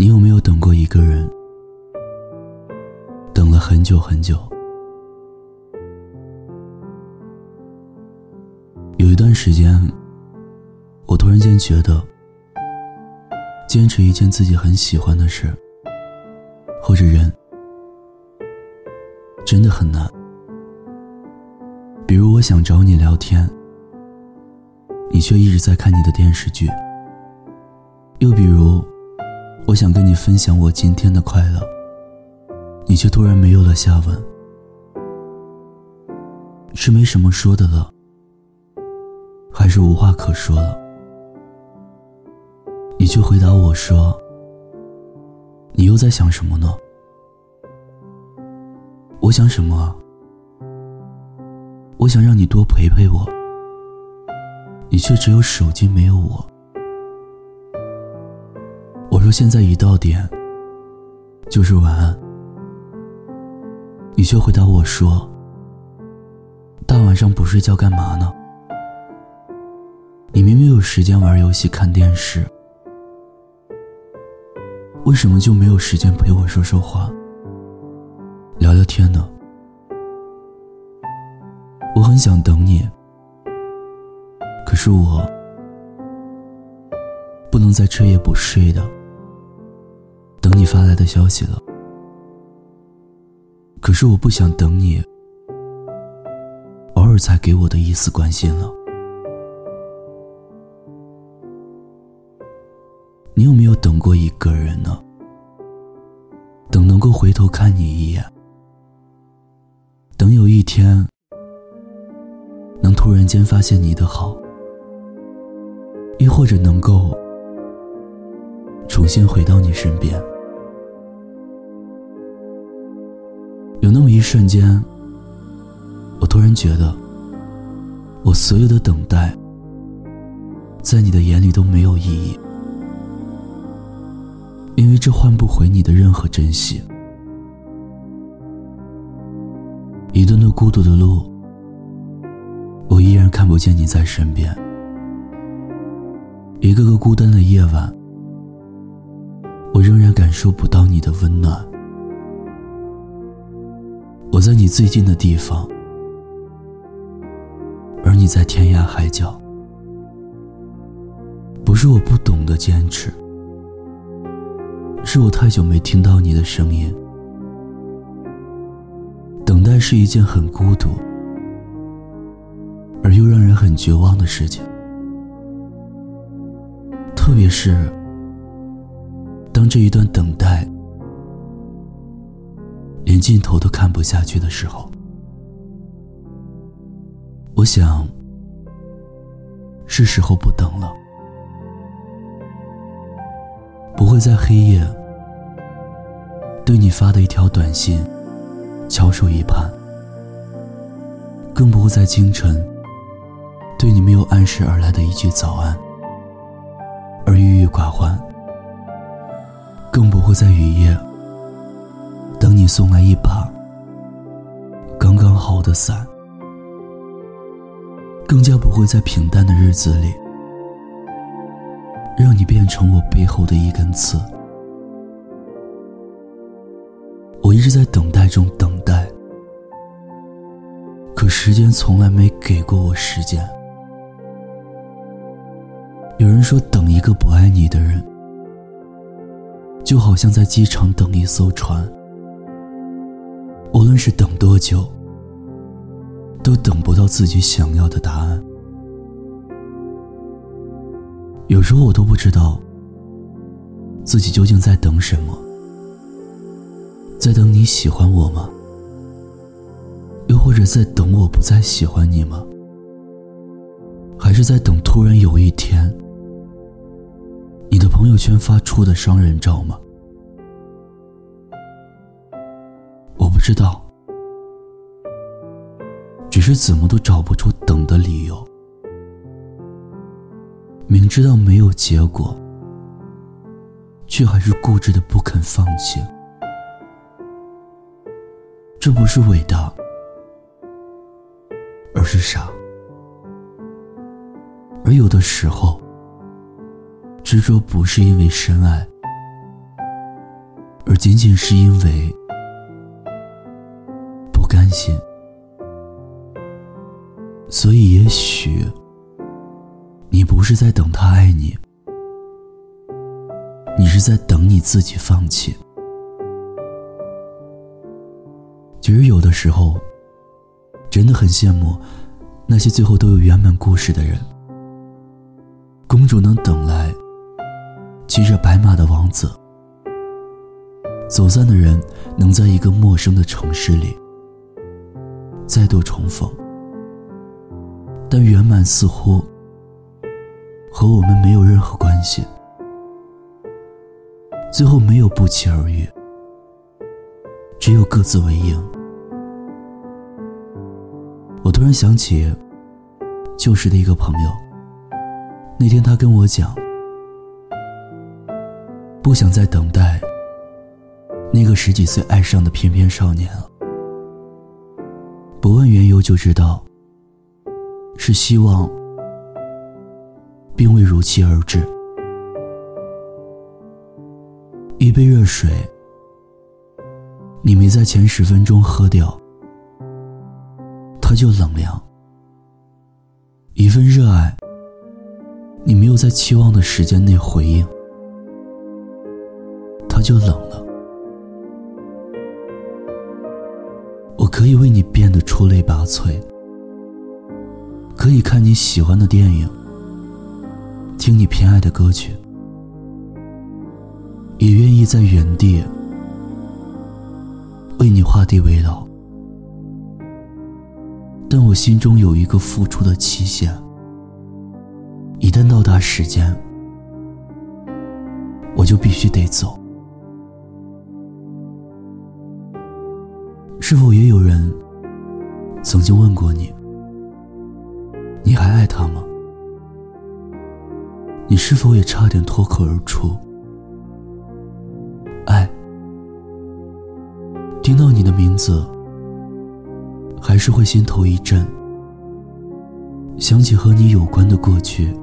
你有没有等过一个人？等了很久很久。有一段时间，我突然间觉得，坚持一件自己很喜欢的事，或者人，真的很难。比如，我想找你聊天，你却一直在看你的电视剧；又比如，我想跟你分享我今天的快乐，你却突然没有了下文，是没什么说的了，还是无话可说了？你却回答我说：“你又在想什么呢？”我想什么？我想让你多陪陪我，你却只有手机没有我。我现在一到点，就是晚安。你却回答我说：“大晚上不睡觉干嘛呢？你明明有时间玩游戏、看电视，为什么就没有时间陪我说说话、聊聊天呢？”我很想等你，可是我不能再彻夜不睡的。你发来的消息了，可是我不想等你偶尔才给我的一丝关心了。你有没有等过一个人呢？等能够回头看你一眼，等有一天能突然间发现你的好，亦或者能够重新回到你身边。有那么一瞬间，我突然觉得，我所有的等待，在你的眼里都没有意义，因为这换不回你的任何珍惜。一段段孤独的路，我依然看不见你在身边；一个个孤单的夜晚，我仍然感受不到你的温暖。我在你最近的地方，而你在天涯海角。不是我不懂得坚持，是我太久没听到你的声音。等待是一件很孤独，而又让人很绝望的事情。特别是当这一段等待。连尽头都看不下去的时候，我想，是时候不等了。不会在黑夜对你发的一条短信翘首以盼，更不会在清晨对你没有按时而来的一句早安而郁郁寡欢，更不会在雨夜。送来一把刚刚好的伞，更加不会在平淡的日子里让你变成我背后的一根刺。我一直在等待中等待，可时间从来没给过我时间。有人说，等一个不爱你的人，就好像在机场等一艘船。无论是等多久，都等不到自己想要的答案。有时候我都不知道自己究竟在等什么，在等你喜欢我吗？又或者在等我不再喜欢你吗？还是在等突然有一天，你的朋友圈发出的双人照吗？我不知道，只是怎么都找不出等的理由。明知道没有结果，却还是固执的不肯放弃。这不是伟大，而是傻。而有的时候，执着不是因为深爱，而仅仅是因为心。所以，也许你不是在等他爱你，你是在等你自己放弃。其实，有的时候真的很羡慕那些最后都有圆满故事的人。公主能等来骑着白马的王子，走散的人能在一个陌生的城市里再度重逢。但圆满似乎和我们没有任何关系，最后没有不期而遇，只有各自为营。我突然想起旧时的一个朋友，那天他跟我讲，不想再等待那个十几岁爱上的翩翩少年了，不问缘由就知道。是希望，并未如期而至。一杯热水，你没在前十分钟喝掉，它就冷凉；一份热爱，你没有在期望的时间内回应，它就冷了。我可以为你变得出类拔萃。可以看你喜欢的电影，听你偏爱的歌曲，也愿意在原地为你画地为牢。但我心中有一个付出的期限，一旦到达时间，我就必须得走。是否也有人曾经问过你？你还爱他吗？你是否也差点脱口而出“爱”？听到你的名字，还是会心头一震，想起和你有关的过去，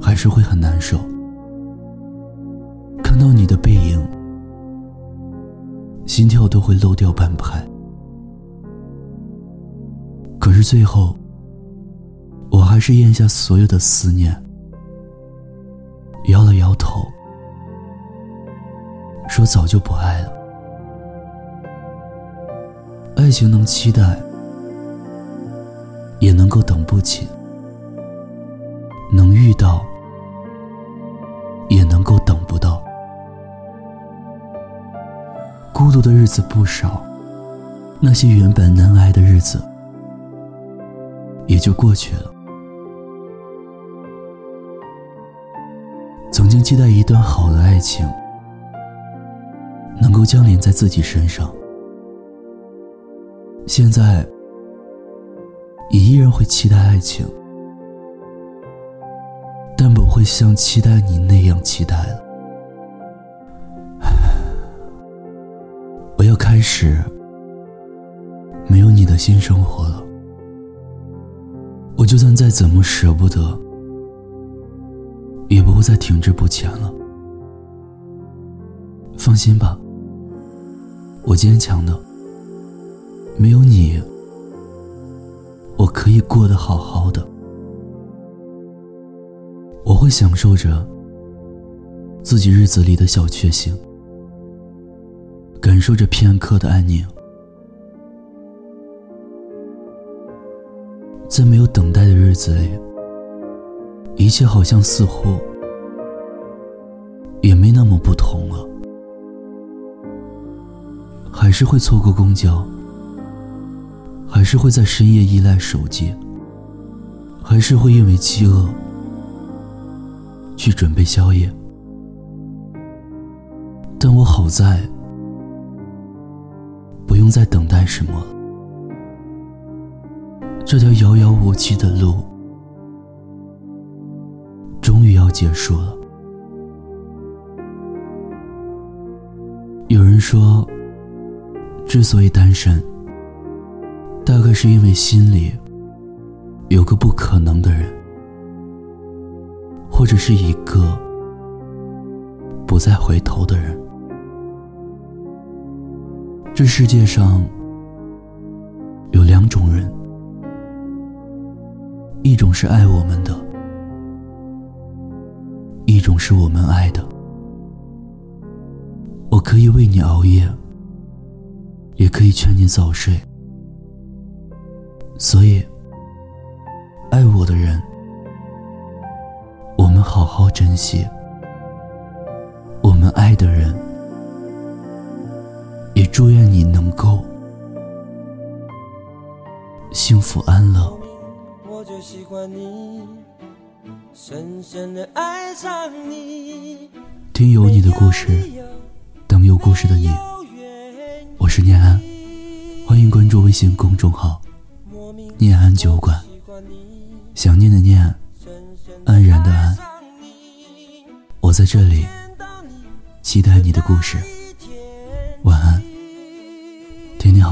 还是会很难受。看到你的背影，心跳都会漏掉半拍。可是最后，我还是咽下所有的思念，摇了摇头，说早就不爱了。爱情能期待，也能够等不起；能遇到，也能够等孤独的日子不少，那些原本难挨的日子。也就过去了。曾经期待一段好的爱情能够降临在自己身上，现在也依然会期待爱情，但不会像期待你那样期待了。始没有你的新生活了。我就算再怎么舍不得，也不会再停滞不前了。放心吧，我坚强的。没有你，我可以过得好好的。我会享受着自己日子里的小确幸，感受着片刻的安宁。在没有等待的日子里，一切好像似乎也没那么不同了。还是会错过公交，还是会在深夜依赖手机，还是会因为饥饿去准备宵夜。但我好在不用再等待什么。这条遥遥无期的路，终于要结束了。有人说，之所以单身，大概是因为心里有个不可能的人，或者是一个不再回头的人。这世界上有两种人，一种是爱我们的，一种是我们爱的。我可以为你熬夜，也可以劝你早睡。所以，爱我的人，我们好好珍惜；我们爱的人，祝愿你能够幸福安乐。我就喜欢你，深深的爱上你。听有你的故事。等有故事的你，我是念安，欢迎关注微信公众号“念安酒馆”。想念的念，安然的安，我在这里，期待你的故事。晚安，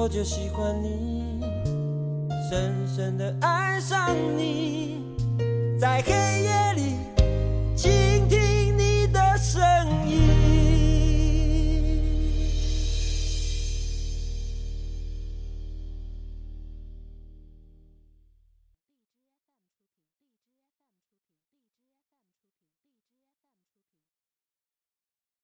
我就喜欢你，深深的爱上你，在黑夜里。